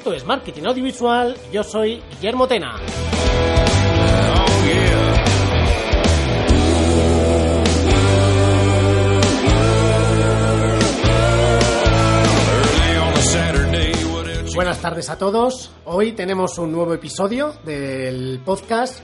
esto es Marketing Audiovisual, yo soy Guillermo Tena. Buenas tardes a todos. Hoy tenemos un nuevo episodio del podcast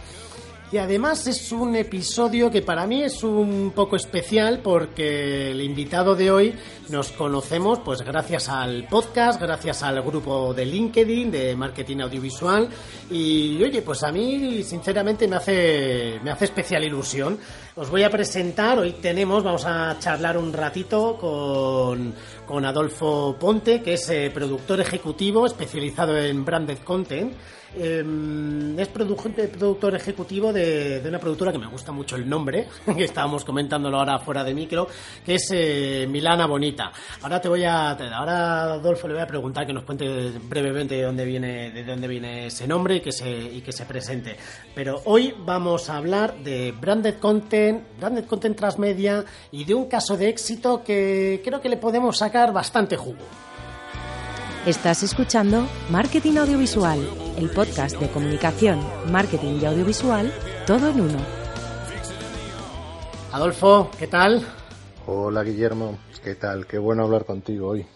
y además es un episodio que para mí es un poco especial porque el invitado de hoy nos conocemos pues gracias al podcast, gracias al grupo de LinkedIn de marketing audiovisual y oye, pues a mí sinceramente me hace me hace especial ilusión. Os voy a presentar, hoy tenemos, vamos a charlar un ratito con, con Adolfo Ponte, que es eh, productor ejecutivo especializado en branded content. Eh, es produ- productor ejecutivo de, una productora que me gusta mucho el nombre, que estábamos comentándolo ahora fuera de micro, que es eh, Milana Bonita. Ahora te voy a, ahora Adolfo le voy a preguntar que nos cuente brevemente de dónde viene, de dónde viene ese nombre y que se, y que se presente. Pero hoy vamos a hablar de branded content, branded content transmedia y de un caso de éxito que creo que le podemos sacar bastante jugo. Estás escuchando Marketing Audiovisual, el podcast de comunicación, marketing y audiovisual, todo en uno. Adolfo, ¿qué tal? Hola Guillermo, ¿qué tal? Qué bueno hablar contigo hoy.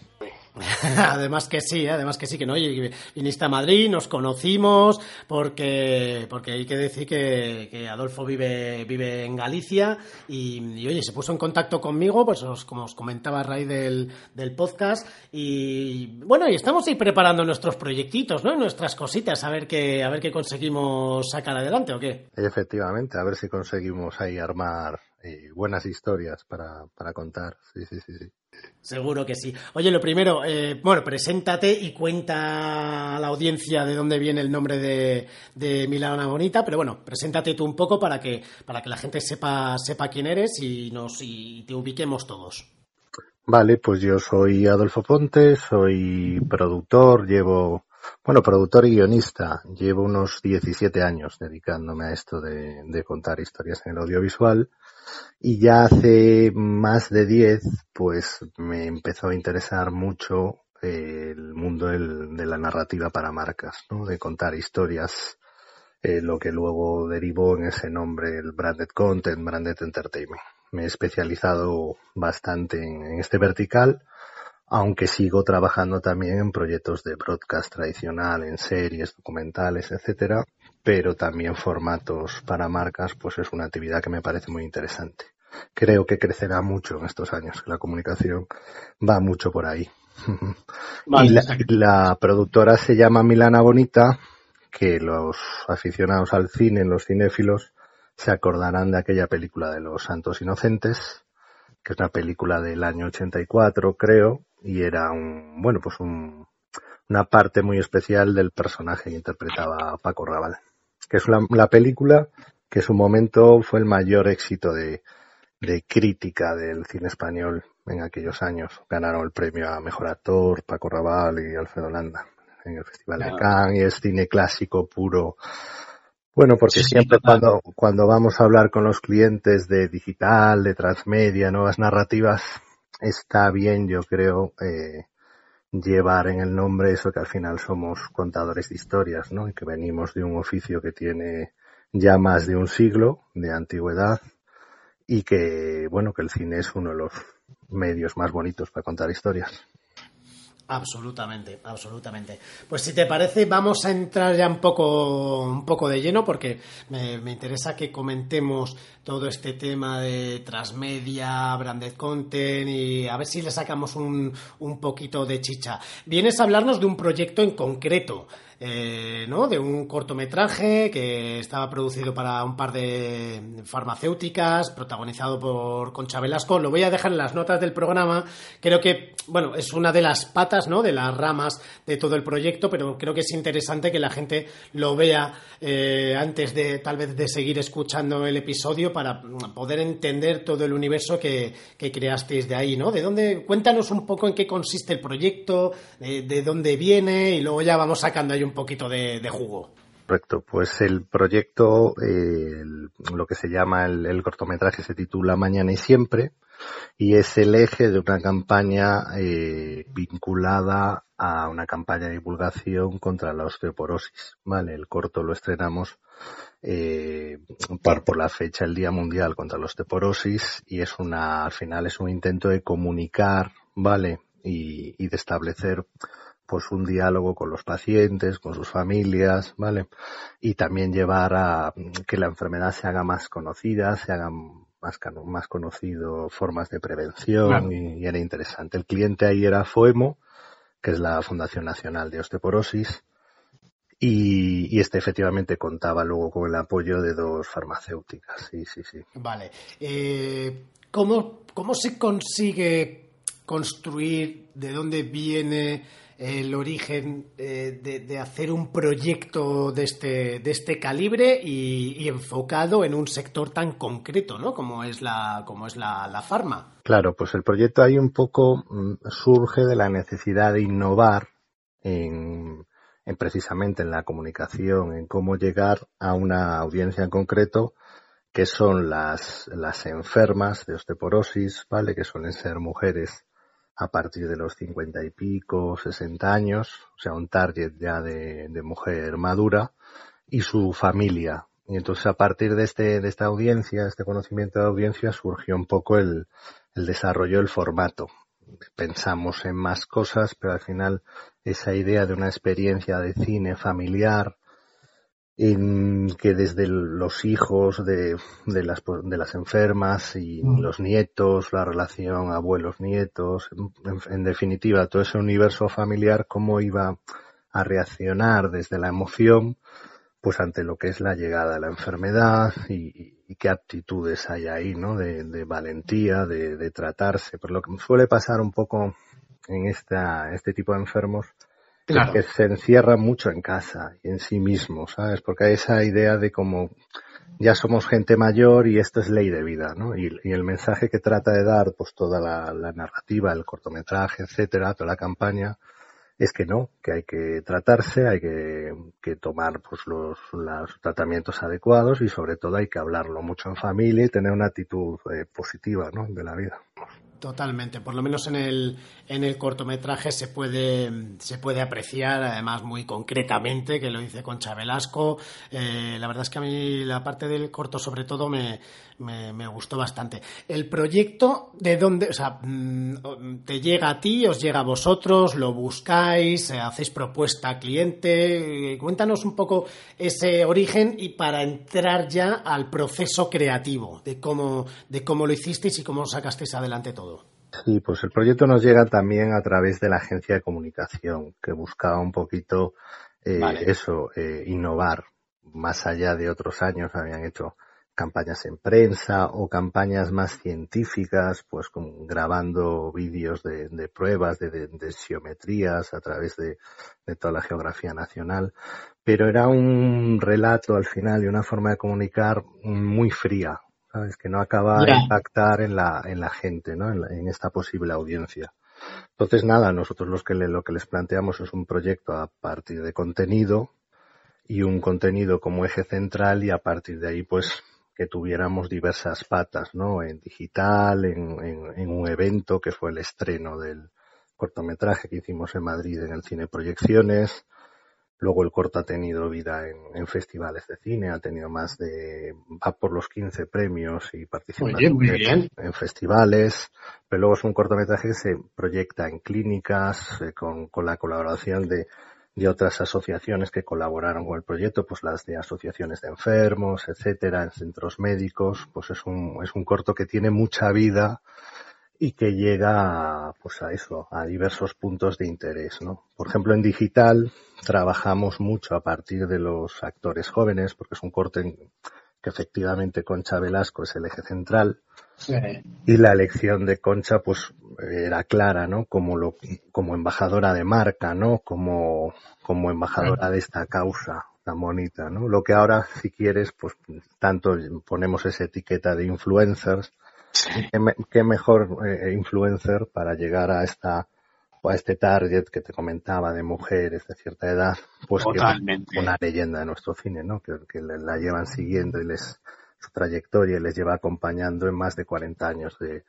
además que sí, ¿eh? además que sí, que no. Oye, viniste a Madrid, nos conocimos, porque, porque hay que decir que, que Adolfo vive, vive en Galicia y, oye, se puso en contacto conmigo, pues os- como os comentaba a raíz del, del podcast. Y bueno, y estamos ahí preparando nuestros proyectitos, ¿no? Nuestras cositas, a ver qué, a ver qué conseguimos sacar adelante o qué. Efectivamente, a ver si conseguimos ahí armar eh, buenas historias para, para contar. Sí, sí, sí, sí. Seguro que sí. Oye, lo primero, eh, bueno, preséntate y cuenta a la audiencia de dónde viene el nombre de, de Milana Bonita, pero bueno, preséntate tú un poco para que, para que la gente sepa, sepa quién eres y, nos, y te ubiquemos todos. Vale, pues yo soy Adolfo Ponte, soy productor, llevo, bueno, productor y guionista, llevo unos 17 años dedicándome a esto de, contar historias en el audiovisual y ya hace más de 10 pues me empezó a interesar mucho eh, el mundo de la narrativa para marcas, ¿no? De contar historias, eh, lo que luego derivó en ese nombre, el branded content, branded entertainment. Me he especializado bastante en este vertical, aunque sigo trabajando también en proyectos de broadcast tradicional, en series, documentales, etcétera, pero también formatos para marcas, pues es una actividad que me parece muy interesante. Creo que crecerá mucho en estos años, que la comunicación va mucho por ahí. Vale, y la, la productora se llama Milana Bonita, que los aficionados al cine, los cinéfilos, se acordarán de aquella película de los Santos Inocentes, que es una película del año 84, creo, y era un, bueno, pues un, una parte muy especial del personaje que interpretaba Paco Raval, que es la, la película que en su momento fue el mayor éxito de, de crítica del cine español en aquellos años. Ganaron el premio a mejor actor Paco Raval y Alfredo Landa en el Festival de Claro. Cannes y es cine clásico puro. Bueno, porque Sí, siempre cuando, cuando vamos a hablar con los clientes de digital, de transmedia, nuevas narrativas, está bien, yo creo, eh, llevar en el nombre eso que al final somos contadores de historias, ¿no? Y que venimos de un oficio que tiene ya más de un siglo de antigüedad y que, bueno, que el cine es uno de los medios más bonitos para contar historias. Absolutamente, absolutamente. Pues si te parece, vamos a entrar ya un poco, un poco de lleno porque me, interesa que comentemos todo este tema de transmedia, branded content y a ver si le sacamos un, un poquito de chicha. Vienes a hablarnos de un proyecto en concreto. Eh, ¿no? de un cortometraje que estaba producido para un par de farmacéuticas, protagonizado por Concha Velasco. Lo voy a dejar en las notas del programa. Creo que, bueno, es una de las patas, ¿no? De las ramas de todo el proyecto, pero creo que es interesante que la gente lo vea eh, antes de, tal vez, de seguir escuchando el episodio para poder entender todo el universo que, creasteis de ahí, ¿no? De dónde, cuéntanos un poco en qué consiste el proyecto, de, dónde viene y luego ya vamos sacando ahí un poquito de, jugo. Correcto, pues el proyecto, eh, lo que se llama el, cortometraje se titula Mañana y Siempre y es el eje de una campaña eh, vinculada a una campaña de divulgación contra la osteoporosis. Vale, el corto lo estrenamos eh, por, por, la fecha el Día Mundial contra la Osteoporosis y es una, al final es un intento de comunicar, vale, y de establecer pues un diálogo con los pacientes, con sus familias, ¿vale? Y también llevar a que la enfermedad se haga más conocida, se hagan más, más conocido formas de prevención y, era interesante. El cliente ahí era FOEMO, que es la Fundación Nacional de Osteoporosis, y, este efectivamente contaba luego con el apoyo de dos farmacéuticas. Sí, sí, sí. Vale. Eh, ¿cómo, ¿Cómo se consigue construir? ¿De dónde viene? El origen eh, de, hacer un proyecto de este, de este calibre y, enfocado en un sector tan concreto, ¿no? Como es la, como es la, la farma. Claro, pues el proyecto ahí un poco mm, surge de la necesidad de innovar en, en precisamente en la comunicación, en cómo llegar a una audiencia en concreto que son las, las enfermas de osteoporosis, ¿vale? Que suelen ser mujeres a partir de los cincuenta y pico, sesenta años, o sea, un target ya de, mujer madura y su familia. Y entonces a partir de este, de esta audiencia, este conocimiento de audiencia, surgió un poco el, el desarrollo del formato. Pensamos en más cosas, pero al final esa idea de una experiencia de cine familiar, en que desde los hijos de, de, las, de las enfermas y mm. los nietos, la relación abuelos-nietos, en, definitiva, todo ese universo familiar, cómo iba a reaccionar desde la emoción, pues ante lo que es la llegada de la enfermedad y, qué actitudes hay ahí, ¿no? De, de valentía, de, de, tratarse. Por lo que suele pasar un poco en esta, este tipo de enfermos, que se encierra mucho en casa y en sí mismo, ¿sabes? Porque hay esa idea de como ya somos gente mayor y esto es ley de vida, ¿no? Y, el mensaje que trata de dar, pues toda la, narrativa, el cortometraje, etcétera, toda la campaña, es que no, que hay que tratarse, hay que, tomar pues los, los, tratamientos adecuados y sobre todo hay que hablarlo mucho en familia y tener una actitud eh, positiva, ¿no? De la vida. Totalmente, por lo menos en el, en el cortometraje se puede, se puede apreciar, además muy concretamente, que lo dice Concha Velasco. Eh, la verdad es que a mí la parte del corto sobre todo me, me, gustó bastante. El proyecto, ¿de dónde? O sea, mm, ¿te llega a ti, os llega a vosotros, lo buscáis, eh, hacéis propuesta a cliente? Cuéntanos un poco ese origen y para entrar ya al proceso creativo de cómo, de cómo lo hicisteis y cómo sacasteis adelante todo. Sí, pues el proyecto nos llega también a través de la agencia de comunicación, que buscaba un poquito eh, eso, eh, innovar. Más allá de otros años habían hecho campañas en prensa o campañas más científicas, pues con, grabando vídeos de, pruebas, de, de, geometrías a través de, de, toda la geografía nacional. Pero era un relato al final y una forma de comunicar muy fría, ¿sabes? Que no acaba de impactar en la, en la gente, ¿no? En, esta posible audiencia. Entonces, nada, nosotros los que lo que les planteamos es un proyecto a partir de contenido y un contenido como eje central y a partir de ahí, pues, que tuviéramos diversas patas, ¿no? En digital, en, en un evento que fue el estreno del cortometraje que hicimos en Madrid en el Cine Proyecciones, Luego el corto ha tenido vida en, festivales de cine, ha tenido más de, va por los 15 premios y participa en, festivales, pero luego es un cortometraje que se proyecta en clínicas eh, con, la colaboración de, de otras asociaciones que colaboraron con el proyecto, pues las de asociaciones de enfermos, etcétera, en centros médicos, pues es un, es un corto que tiene mucha vida y que llega pues a eso, a diversos puntos de interés, ¿no? Por ejemplo, en digital trabajamos mucho a partir de los actores jóvenes, porque es un corte que efectivamente Concha Velasco es el eje central. Y la elección de Concha, pues, era clara, ¿no? Como lo, como embajadora de marca, ¿no? Como, como embajadora de esta causa tan bonita, ¿no? Lo que ahora, si quieres, pues, tanto ponemos esa etiqueta de influencers, ¿Qué, mejor eh, influencer para llegar a esta a este target que te comentaba de mujeres de cierta edad, pues que una leyenda de nuestro cine, ¿no? Que, la llevan siguiendo y les su trayectoria les lleva acompañando en más de 40 años de,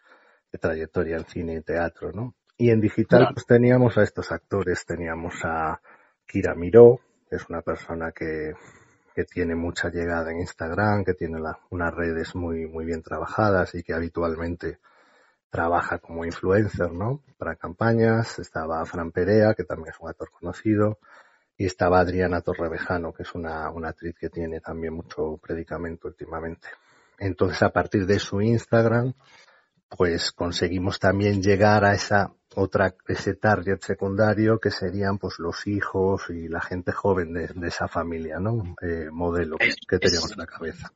trayectoria en cine y teatro, ¿no? Y en digital pues teníamos a estos actores, teníamos a Kira Miró, que es una persona que que tiene mucha llegada en Instagram, que tiene unas redes muy, muy bien trabajadas y que habitualmente trabaja como influencer, ¿no? Para campañas. Estaba Fran Perea, que también es un actor conocido. Y estaba Adriana Torrevejano, que es una, una actriz que tiene también mucho predicamento últimamente. Entonces, a partir de su Instagram, pues conseguimos también llegar a esa otra, ese target secundario que serían pues los hijos y la gente joven de, esa familia, ¿no? Eh, modelo que teníamos en la cabeza.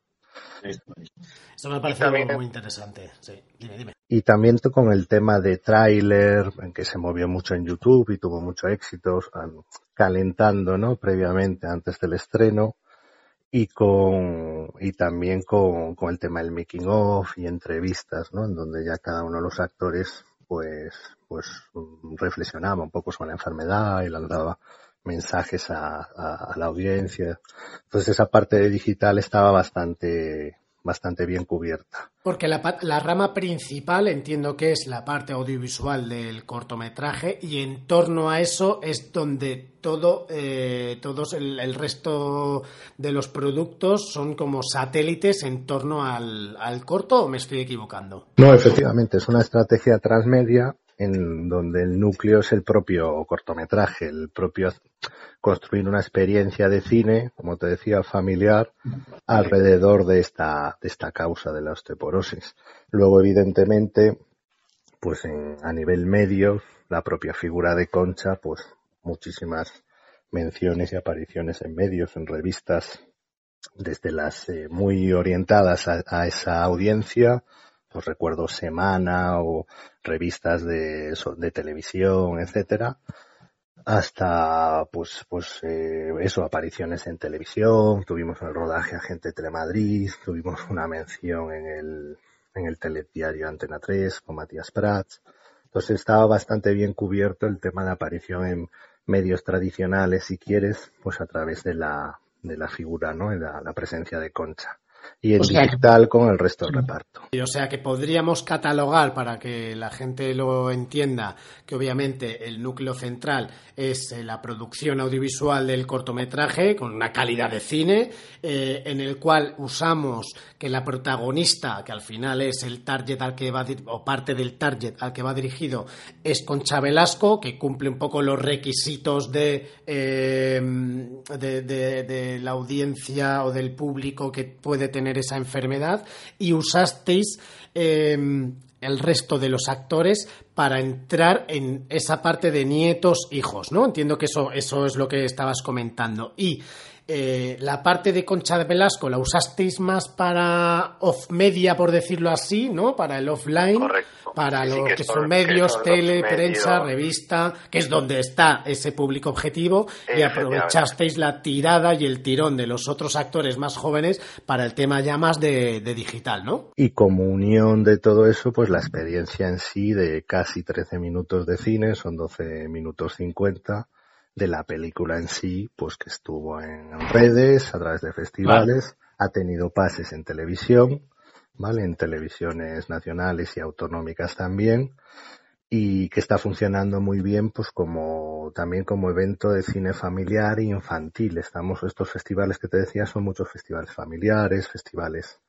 Eso me parece algo muy interesante. Sí. Dime, dime. Y también con el tema de tráiler, en que se movió mucho en YouTube y tuvo mucho éxito, calentando, ¿no? Previamente, antes del estreno y con y también con, con, el tema del making of y entrevistas, ¿no? En donde ya cada uno de los actores pues pues reflexionaba un poco sobre la enfermedad y le daba mensajes a, a, a la audiencia. Entonces esa parte de digital estaba bastante bastante bien cubierta. Porque la, la, rama principal entiendo que es la parte audiovisual del cortometraje y en torno a eso es donde todo eh, todos el, resto de los productos son como satélites en torno al, al corto o me estoy equivocando. No, efectivamente, es una estrategia transmedia en donde el núcleo es el propio cortometraje, el propio construir una experiencia de cine, como te decía, familiar, alrededor de esta, de esta causa de la osteoporosis. Luego, evidentemente, pues en, a nivel medio, la propia figura de Concha, pues muchísimas menciones y apariciones en medios, en revistas, desde las eh, muy orientadas a, esa audiencia, pues recuerdo Semana o revistas de, de televisión, etcétera, hasta pues pues eh, eso apariciones en televisión tuvimos el rodaje Agente Telemadrid tuvimos una mención en el en el telediario Antena 3 con Matías Prats. Entonces estaba bastante bien cubierto el tema de aparición en medios tradicionales si quieres pues a través de la de la figura no la, la presencia de Concha y en digital con el resto del reparto. O sea que podríamos catalogar para que la gente lo entienda que obviamente el núcleo central es eh, la producción audiovisual del cortometraje con una calidad de cine eh, en el cual usamos que la protagonista que al final es el target al que va o parte del target al que va dirigido es Concha Velasco que cumple un poco los requisitos de, eh, de, de la audiencia o del público que puede tener tener esa enfermedad y usasteis em, el resto de los actores para entrar en esa parte de nietos, hijos, ¿no? Entiendo que eso, eso es lo que estabas comentando. Y eh, la parte de Concha de Velasco la usasteis más para off media, por decirlo así, ¿no? Para el offline, para lo que, son, medios, tele, prensa, revista, que es donde está ese público objetivo, y aprovechasteis la tirada y el tirón de los otros actores más jóvenes para el tema ya más de, de digital, ¿no? Y como unión de todo eso, pues la experiencia en sí de casi 13 minutos de cine, son 12 minutos 50 de la película en sí, pues que estuvo en redes, a través de festivales, ha tenido pases en televisión, ¿vale? En televisiones nacionales y autonómicas también, y que está funcionando muy bien, pues como, también como evento de cine familiar e infantil. Estamos, estos festivales que te decía son muchos festivales familiares, festivales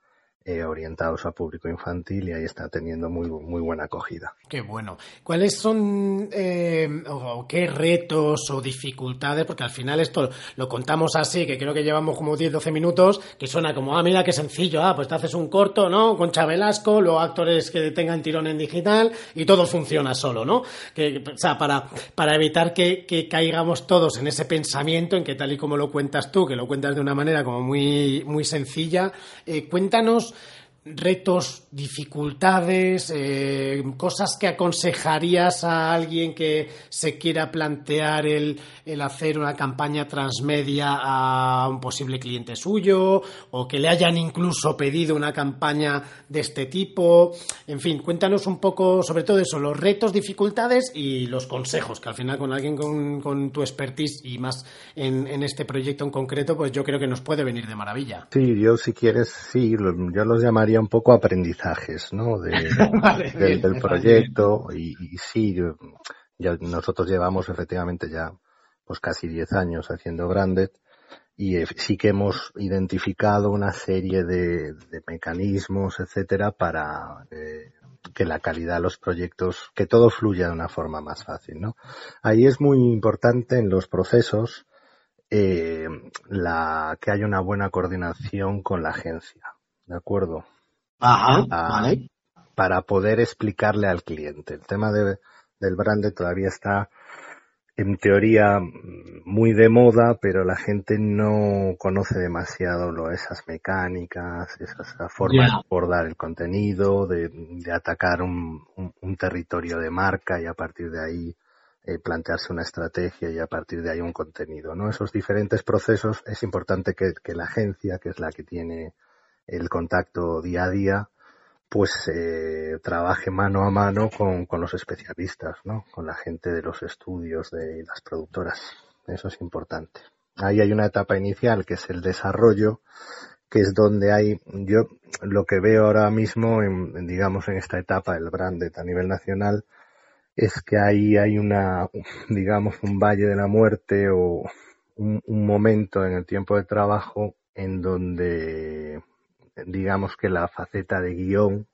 eh, orientados a público infantil y ahí está teniendo muy, muy buena acogida. Qué bueno. ¿Cuáles son eh, o qué retos o dificultades? Porque al final esto lo contamos así, que creo que llevamos como 10, 12 minutos, que suena como, ah, mira qué sencillo, ah, pues te haces un corto, ¿no? Con Chabelasco, luego actores que tengan tirón en digital y todo funciona solo, ¿no? Que, o sea, para, para evitar que, que caigamos todos en ese pensamiento en que tal y como lo cuentas tú, que lo cuentas de una manera como muy, muy sencilla, eh, cuéntanos retos, dificultades, eh, cosas que aconsejarías a alguien que se quiera plantear el, el, hacer una campaña transmedia a un posible cliente suyo o que le hayan incluso pedido una campaña de este tipo. En fin, cuéntanos un poco sobre todo eso, los retos, dificultades y los consejos, que al final con alguien con, con tu expertise y más en, en, este proyecto en concreto, pues yo creo que nos puede venir de maravilla. Sí, yo si quieres, sí, yo los llamaría un poco aprendizajes, ¿no? De, del, proyecto y, sí, ya nosotros llevamos efectivamente ya pues casi 10 años haciendo Branded y eh, sí que hemos identificado una serie de, mecanismos, etcétera, para eh, que la calidad de los proyectos, que todo fluya de una forma más fácil, ¿no? Ahí es muy importante en los procesos eh, la que haya una buena coordinación con la agencia, ¿de acuerdo? Ajá, vale. Para poder explicarle al cliente. El tema de, del brand todavía está en teoría muy de moda, pero la gente no conoce demasiado lo, esas mecánicas, esas formas de abordar el contenido, de, de atacar un, un, territorio de marca y a partir de ahí eh, plantearse una estrategia y a partir de ahí un contenido. ¿no? Esos diferentes procesos es importante que, que la agencia, que es la que tiene el contacto día a día, pues eh, trabaje mano a mano con, con, los especialistas, ¿no? Con la gente de los estudios de las productoras. Eso es importante. Ahí hay una etapa inicial que es el desarrollo, que es donde hay, yo lo que veo ahora mismo, en, digamos, en esta etapa del branded a nivel nacional, es que ahí hay una, digamos, un valle de la muerte o un, un momento en el tiempo de trabajo en donde digamos que la faceta de guion,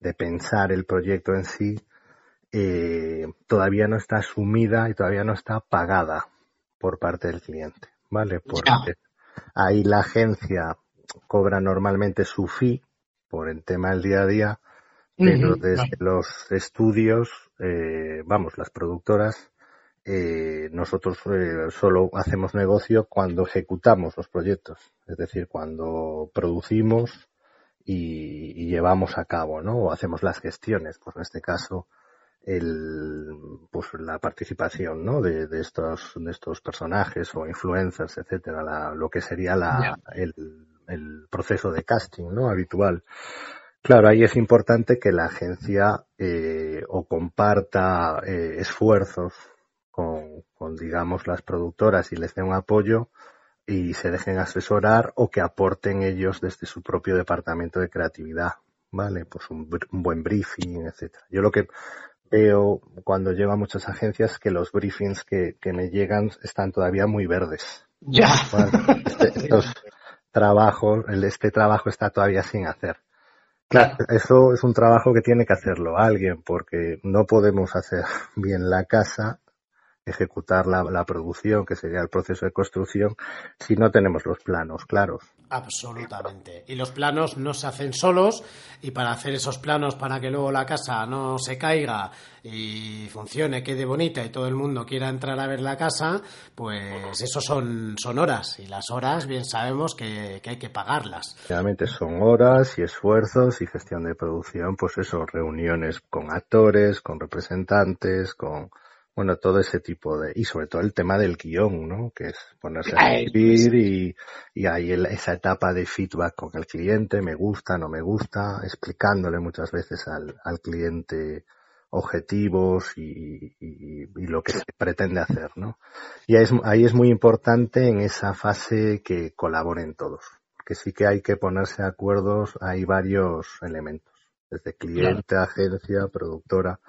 de pensar el proyecto en sí, eh, todavía no está asumida y todavía no está pagada por parte del cliente, ¿vale? Porque ahí la agencia cobra normalmente su fee por el tema del día a día, pero desde los estudios, eh, vamos, las productoras, eh, nosotros eh, solo hacemos negocio cuando ejecutamos los proyectos, es decir, cuando producimos y, llevamos a cabo, ¿no? O hacemos las gestiones, pues en este caso, el, pues la participación, ¿no? De, de estos, de estos personajes o influencers, etcétera, la, lo que sería la, el, el proceso de casting, ¿no? Habitual. Claro, ahí es importante que la agencia eh, o comparta eh, esfuerzos con, con, digamos, las productoras y les dé un apoyo y se dejen asesorar o que aporten ellos desde su propio departamento de creatividad, ¿vale? Pues un, buen briefing, etcétera. Yo lo que veo cuando llego a muchas agencias que los briefings que, que me llegan están todavía muy verdes. Ya. Este, estos trabajos, este trabajo está todavía sin hacer. Claro, eso es un trabajo que tiene que hacerlo alguien porque no podemos hacer bien la casa ejecutar la, la, producción, que sería el proceso de construcción, si no tenemos los planos claros. Absolutamente. Y los planos no se hacen solos y para hacer esos planos para que luego la casa no se caiga y funcione, quede bonita y todo el mundo quiera entrar a ver la casa, pues eso son, son horas y las horas bien sabemos que, que hay que pagarlas. Realmente son horas y esfuerzos y gestión de producción, pues eso, reuniones con actores, con representantes, con bueno, todo ese tipo de, y sobre todo el tema del guion, ¿no? Que es ponerse a escribir y, y hay esa etapa de feedback con el cliente, me gusta, no me gusta, explicándole muchas veces al, al cliente objetivos y, y, y, lo que se pretende hacer, ¿no? Y ahí es, ahí es muy importante en esa fase que colaboren todos, que sí que hay que ponerse de acuerdo, hay varios elementos, desde cliente, agencia, productora,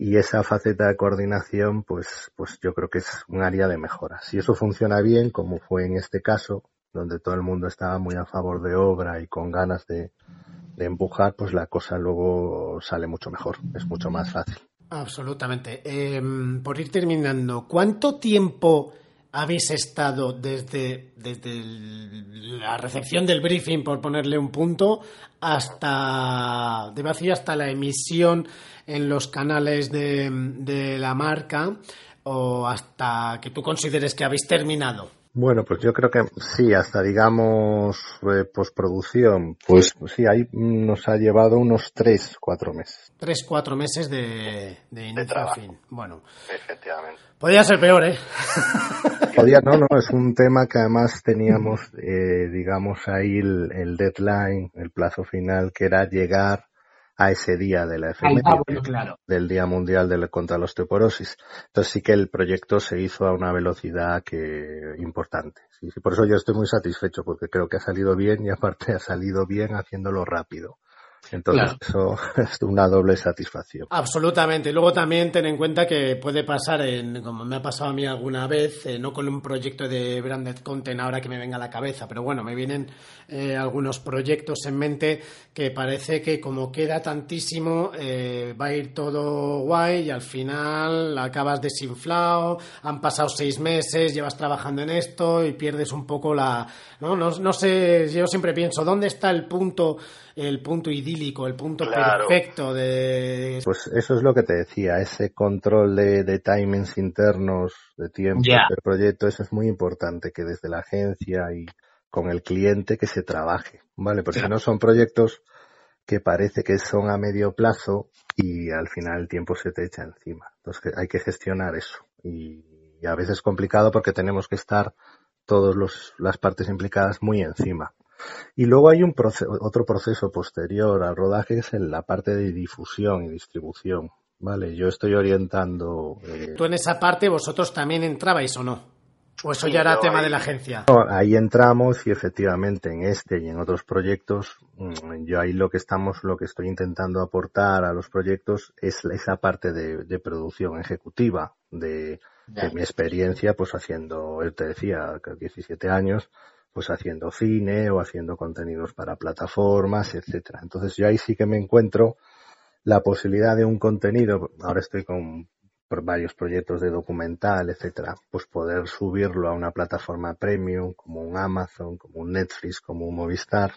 y esa faceta de coordinación, pues, pues yo creo que es un área de mejora. Si eso funciona bien, como fue en este caso, donde todo el mundo estaba muy a favor de obra y con ganas de, empujar, pues la cosa luego sale mucho mejor, es mucho más fácil. Absolutamente. Em, por ir terminando, ¿cuánto tiempo habéis estado desde, desde la recepción del briefing, por ponerle un punto, hasta, debo decir, hasta la emisión en los canales de, de la marca o hasta que tú consideres que habéis terminado? Bueno, pues yo creo que sí, hasta digamos eh, postproducción, pues sí, ahí nos ha llevado unos tres, cuatro meses. Tres, cuatro meses de, de inicio a fin. Bueno. Efectivamente. Podría ser peor, ¿eh? Podría, no, no, es un tema que además teníamos, eh, digamos, ahí el, el deadline, el plazo final, que era llegar a ese día de la efeméride del Día Mundial de, contra la Osteoporosis. Entonces sí que el proyecto se hizo a una velocidad que importante. Sí, sí, por eso yo estoy muy satisfecho porque creo que ha salido bien y aparte ha salido bien haciéndolo rápido. Entonces eso es una doble satisfacción. Absolutamente. Y luego también ten en cuenta que puede pasar, en, como me ha pasado a mí alguna vez, eh, no con un proyecto de branded content ahora que me venga a la cabeza, pero bueno, me vienen eh, algunos proyectos en mente que parece que como queda tantísimo eh, va a ir todo guay y al final acabas desinflado, han pasado seis meses, llevas trabajando en esto y pierdes un poco la... No, no, no sé, yo siempre pienso, ¿dónde está el punto el punto idílico, el punto perfecto de... Pues eso es lo que te decía, ese control de, de timings internos, de tiempo del proyecto, eso es muy importante, que desde la agencia y con el cliente que se trabaje, ¿vale? Porque no son proyectos que parece que son a medio plazo y al final el tiempo se te echa encima. Entonces hay que gestionar eso y, a veces es complicado porque tenemos que estar todas las partes implicadas muy encima. Y luego hay un otro proceso posterior al rodaje que es en la parte de difusión y distribución. Vale, yo estoy orientando. Eh... ¿Tú en esa parte vosotros también entrabais o no? ¿O eso ya era tema de la agencia? ahí entramos y efectivamente en este y en otros proyectos, mm, yo ahí lo que estamos, lo que estoy intentando aportar a los proyectos es esa parte de, producción ejecutiva, de, de, mi experiencia, pues haciendo, él te decía, 17 años, pues haciendo cine o haciendo contenidos para plataformas, etcétera. Entonces yo ahí sí que me encuentro la posibilidad de un contenido, ahora estoy con varios proyectos de documental, etcétera, pues poder subirlo a una plataforma premium como un Amazon, como un Netflix, como un Movistar.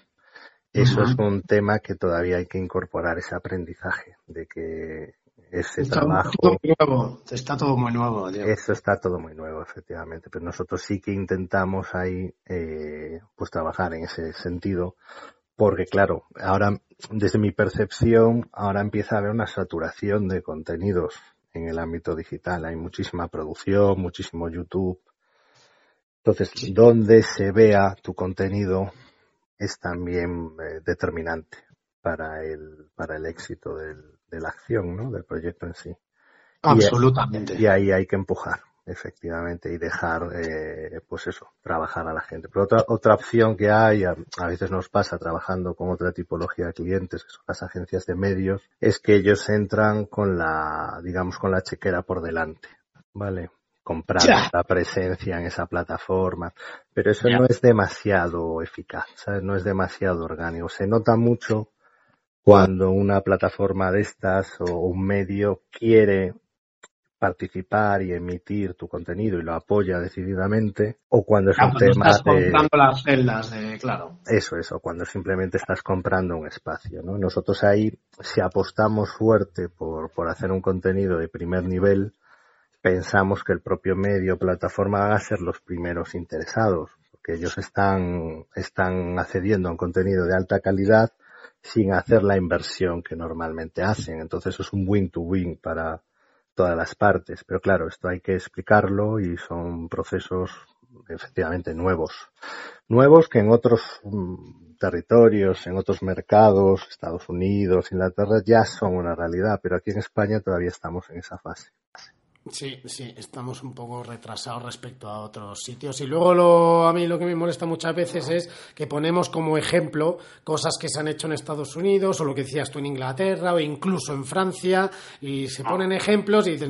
Eso es un tema que todavía hay que incorporar ese aprendizaje de que ese está trabajo. Todo muy nuevo. Está todo muy nuevo. Eso está todo muy nuevo, efectivamente. Pero nosotros sí que intentamos ahí, eh, pues trabajar en ese sentido. Porque claro, ahora, desde mi percepción, ahora empieza a haber una saturación de contenidos en el ámbito digital. Hay muchísima producción, muchísimo YouTube. Entonces, donde se vea tu contenido es también eh, determinante para el, para el éxito del, de la acción, ¿no? Del proyecto en sí. Absolutamente. Y, ahí hay que empujar, efectivamente, y dejar, eh, pues eso, trabajar a la gente. Pero otra, otra opción que hay, a, veces nos pasa trabajando con otra tipología de clientes, que son las agencias de medios, es que ellos entran con la, digamos, con la chequera por delante, ¿vale? comprar la presencia en esa plataforma, pero eso no es demasiado eficaz, ¿sabes? no es demasiado orgánico. Se nota mucho cuando una plataforma de estas o un medio quiere participar y emitir tu contenido y lo apoya decididamente o cuando es un tema estás comprando las celdas de claro. Eso eso cuando simplemente estás comprando un espacio no nosotros ahí si apostamos fuerte por por hacer un contenido de primer nivel pensamos que el propio medio plataforma van a ser los primeros interesados porque ellos están están accediendo a un contenido de alta calidad sin hacer la inversión que normalmente hacen. Entonces es un win-to-win para todas las partes. Pero claro, esto hay que explicarlo y son procesos efectivamente nuevos. Nuevos que en otros mm, territorios, en otros mercados, Estados Unidos, Inglaterra, ya son una realidad, pero aquí en España todavía estamos en esa fase. Sí, sí, estamos un poco retrasados respecto a otros sitios. Y luego lo, a mí lo que me molesta muchas veces es que ponemos como ejemplo cosas que se han hecho en Estados Unidos o lo que decías tú en Inglaterra o incluso en Francia y se ponen ejemplos y dices,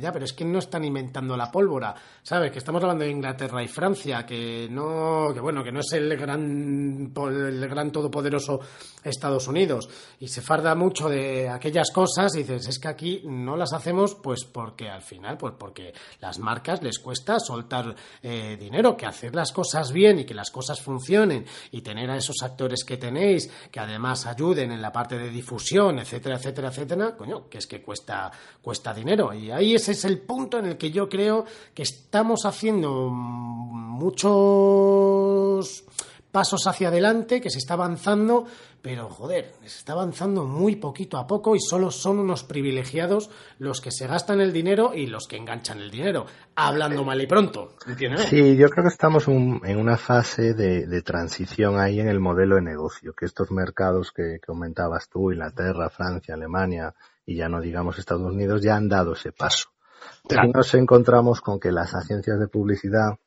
ya, pero es que no están inventando la pólvora, ¿sabes? Que estamos hablando de Inglaterra y Francia, que no, que bueno, que no es el gran, el gran todopoderoso Estados Unidos y se farda mucho de aquellas cosas y dices, es que aquí no las hacemos pues porque al final final, pues porque las marcas les cuesta soltar eh, dinero, que hacer las cosas bien y que las cosas funcionen y tener a esos actores que tenéis, que además ayuden en la parte de difusión, etcétera, etcétera, etcétera, coño, que es que cuesta, cuesta dinero. Y ahí ese es el punto en el que yo creo que estamos haciendo muchos pasos hacia adelante, que se está avanzando, pero joder, se está avanzando muy poquito a poco y solo son unos privilegiados los que se gastan el dinero y los que enganchan el dinero, hablando mal y pronto. ¿entiendes? Sí, yo creo que estamos en una fase de, transición ahí en el modelo de negocio, que estos mercados que, comentabas tú, Inglaterra, Francia, Alemania y ya no digamos Estados Unidos, ya han dado ese paso. Y nos encontramos con que las agencias de publicidad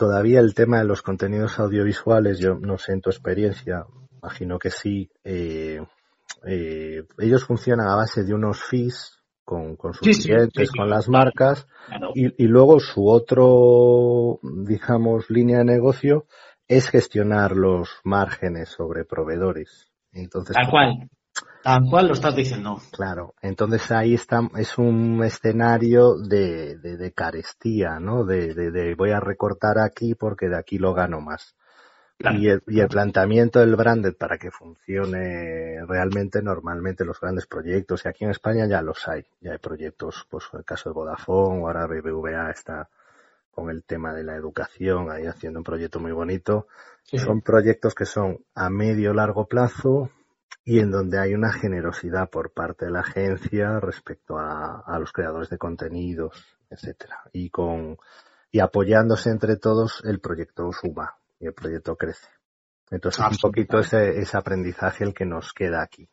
todavía el tema de los contenidos audiovisuales, yo no sé en tu experiencia, imagino que sí, eh, eh, ellos funcionan a base de unos fees con, sus clientes, con las marcas, y, luego su otro, digamos, línea de negocio es gestionar los márgenes sobre proveedores. Entonces, Tal cual. Tal cual lo estás diciendo. Claro, entonces ahí está, es un escenario de, de, carestía, ¿no? De, de, voy a recortar aquí porque de aquí lo gano más. Y, el, y el planteamiento del branded para que funcione realmente normalmente los grandes proyectos, y aquí en España ya los hay, ya hay proyectos, pues en el caso de Vodafone, ahora BBVA está con el tema de la educación, ahí haciendo un proyecto muy bonito. Son proyectos que son a medio largo plazo, y en donde hay una generosidad por parte de la agencia respecto a, los creadores de contenidos, etcétera, y con y apoyándose entre todos el proyecto suma y el proyecto crece. Entonces un poquito ese, ese aprendizaje el que nos queda aquí.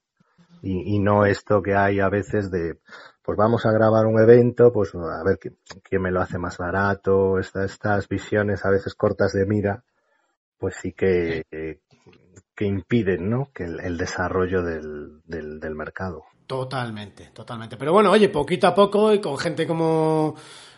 Y, y, no esto que hay a veces de, pues vamos a grabar un evento, pues a ver quién, me lo hace más barato, estas, estas visiones a veces cortas de mira, pues sí que, que impiden ¿no? que el, desarrollo del, del, mercado. Totalmente, totalmente. Pero bueno, oye, poquito a poco y con gente como,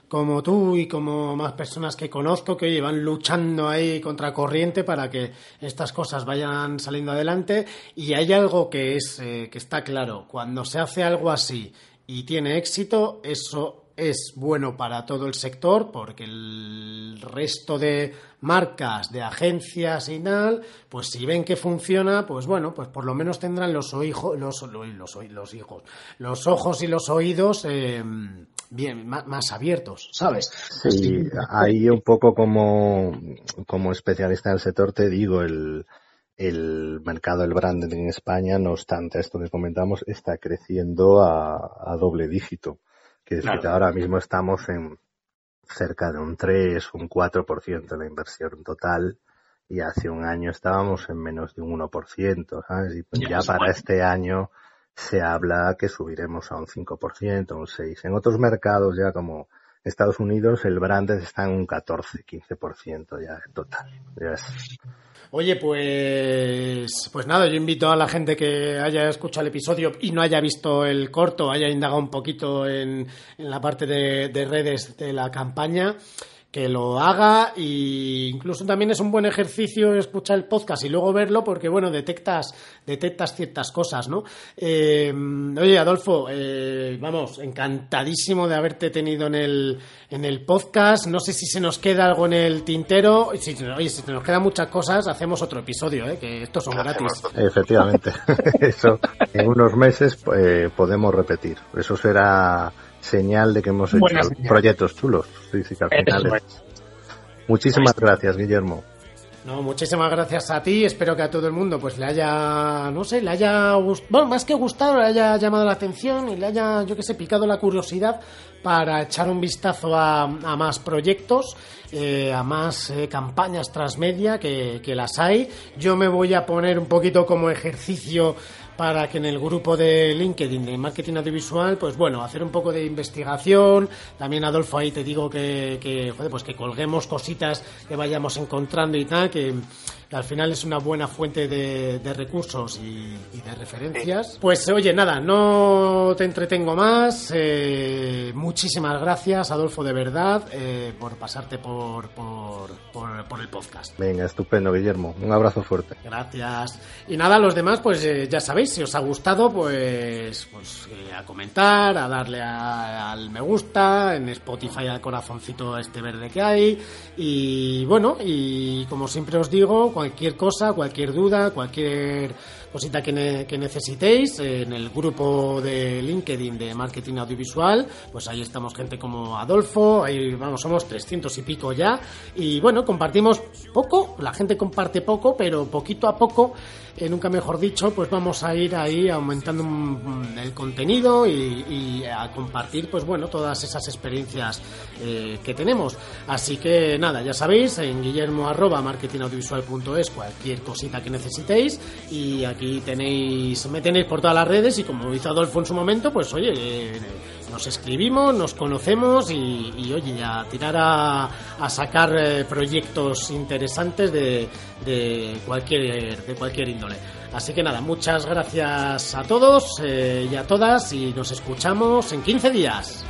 como tú y como más personas que conozco que van luchando ahí contra corriente para que estas cosas vayan saliendo adelante. Y hay algo que es eh, que está claro, cuando se hace algo así y tiene éxito, eso es bueno para todo el sector porque el resto de marcas, de agencias y tal, pues si ven que funciona, pues bueno, pues por lo menos tendrán los, oijos, los, los, los, hijos, los ojos y los oídos eh, bien más, abiertos, ¿sabes? Sí, ahí un poco como, como especialista en el sector te digo, el, el mercado del branding en España, no obstante esto que comentamos, está creciendo a doble dígito que ahora mismo estamos en cerca de un 3, un 4% de la inversión total y hace un año estábamos en menos de un 1%, ¿sabes? Y pues ya, para este año se habla que subiremos a un 5%, un 6%. En otros mercados ya como Estados Unidos el branded está en un 14, 15% ya total. Ya es Oye, pues, pues nada, yo invito a la gente que haya escuchado el episodio y no haya visto el corto, haya indagado un poquito en, en la parte de redes de la campaña que lo haga e incluso también es un buen ejercicio escuchar el podcast y luego verlo porque bueno detectas detectas ciertas cosas no eh, oye Adolfo eh, vamos encantadísimo de haberte tenido en el en el podcast. No sé si se nos queda algo en el tintero. Si, oye si se nos quedan muchas cosas hacemos otro episodio ¿eh? que estos son gratis. efectivamente. Eso en unos meses eh, podemos repetir. Eso será señal de que hemos hecho proyectos chulos. Sí, sí, al final Muchísimas gracias, Guillermo. No, muchísimas gracias a ti. Espero que a todo el mundo pues le haya, no sé, le haya, bueno, más que gustado, le haya llamado la atención y le haya, yo que sé, picado la curiosidad para echar un vistazo a, más proyectos. eh, a más eh, campañas transmedia que, que las hay. Yo me voy a poner un poquito como ejercicio para que en el grupo de LinkedIn de marketing audiovisual, pues bueno, hacer un poco de investigación. También Adolfo ahí te digo que, que pues que colguemos cositas que vayamos encontrando y tal, que al final es una buena fuente de, recursos y, de referencias. Pues oye, nada, no te entretengo más. Eh, muchísimas gracias, Adolfo, de verdad, eh, por pasarte por, por, por, el podcast. Venga, estupendo, Guillermo. Un abrazo fuerte. Gracias. Y nada, los demás, pues eh, ya sabéis, si os ha gustado, pues, pues a comentar, a darle al me gusta, en Spotify al corazoncito este verde que hay. Y bueno, y como siempre os digo, cualquier cosa, cualquier duda, cualquier cosita que, necesitéis en el grupo de LinkedIn de marketing audiovisual, pues ahí estamos gente como Adolfo, ahí vamos, somos 300 y pico ya y bueno, compartimos poco, la gente comparte poco, pero poquito a poco nunca mejor dicho, pues vamos a ir ahí aumentando el contenido y, a compartir, pues bueno, todas esas experiencias eh, que tenemos. Así que nada, ya sabéis, en guillermo arroba marketingaudiovisual.es cualquier cosita que necesitéis y aquí tenéis, me tenéis por todas las redes y como hizo Adolfo en su momento, pues oye, eh, nos escribimos, nos conocemos y, oye, a tirar a, sacar eh, proyectos interesantes de, cualquier, de cualquier índole. Así que nada, muchas gracias a todos eh, y a todas y nos escuchamos en 15 días.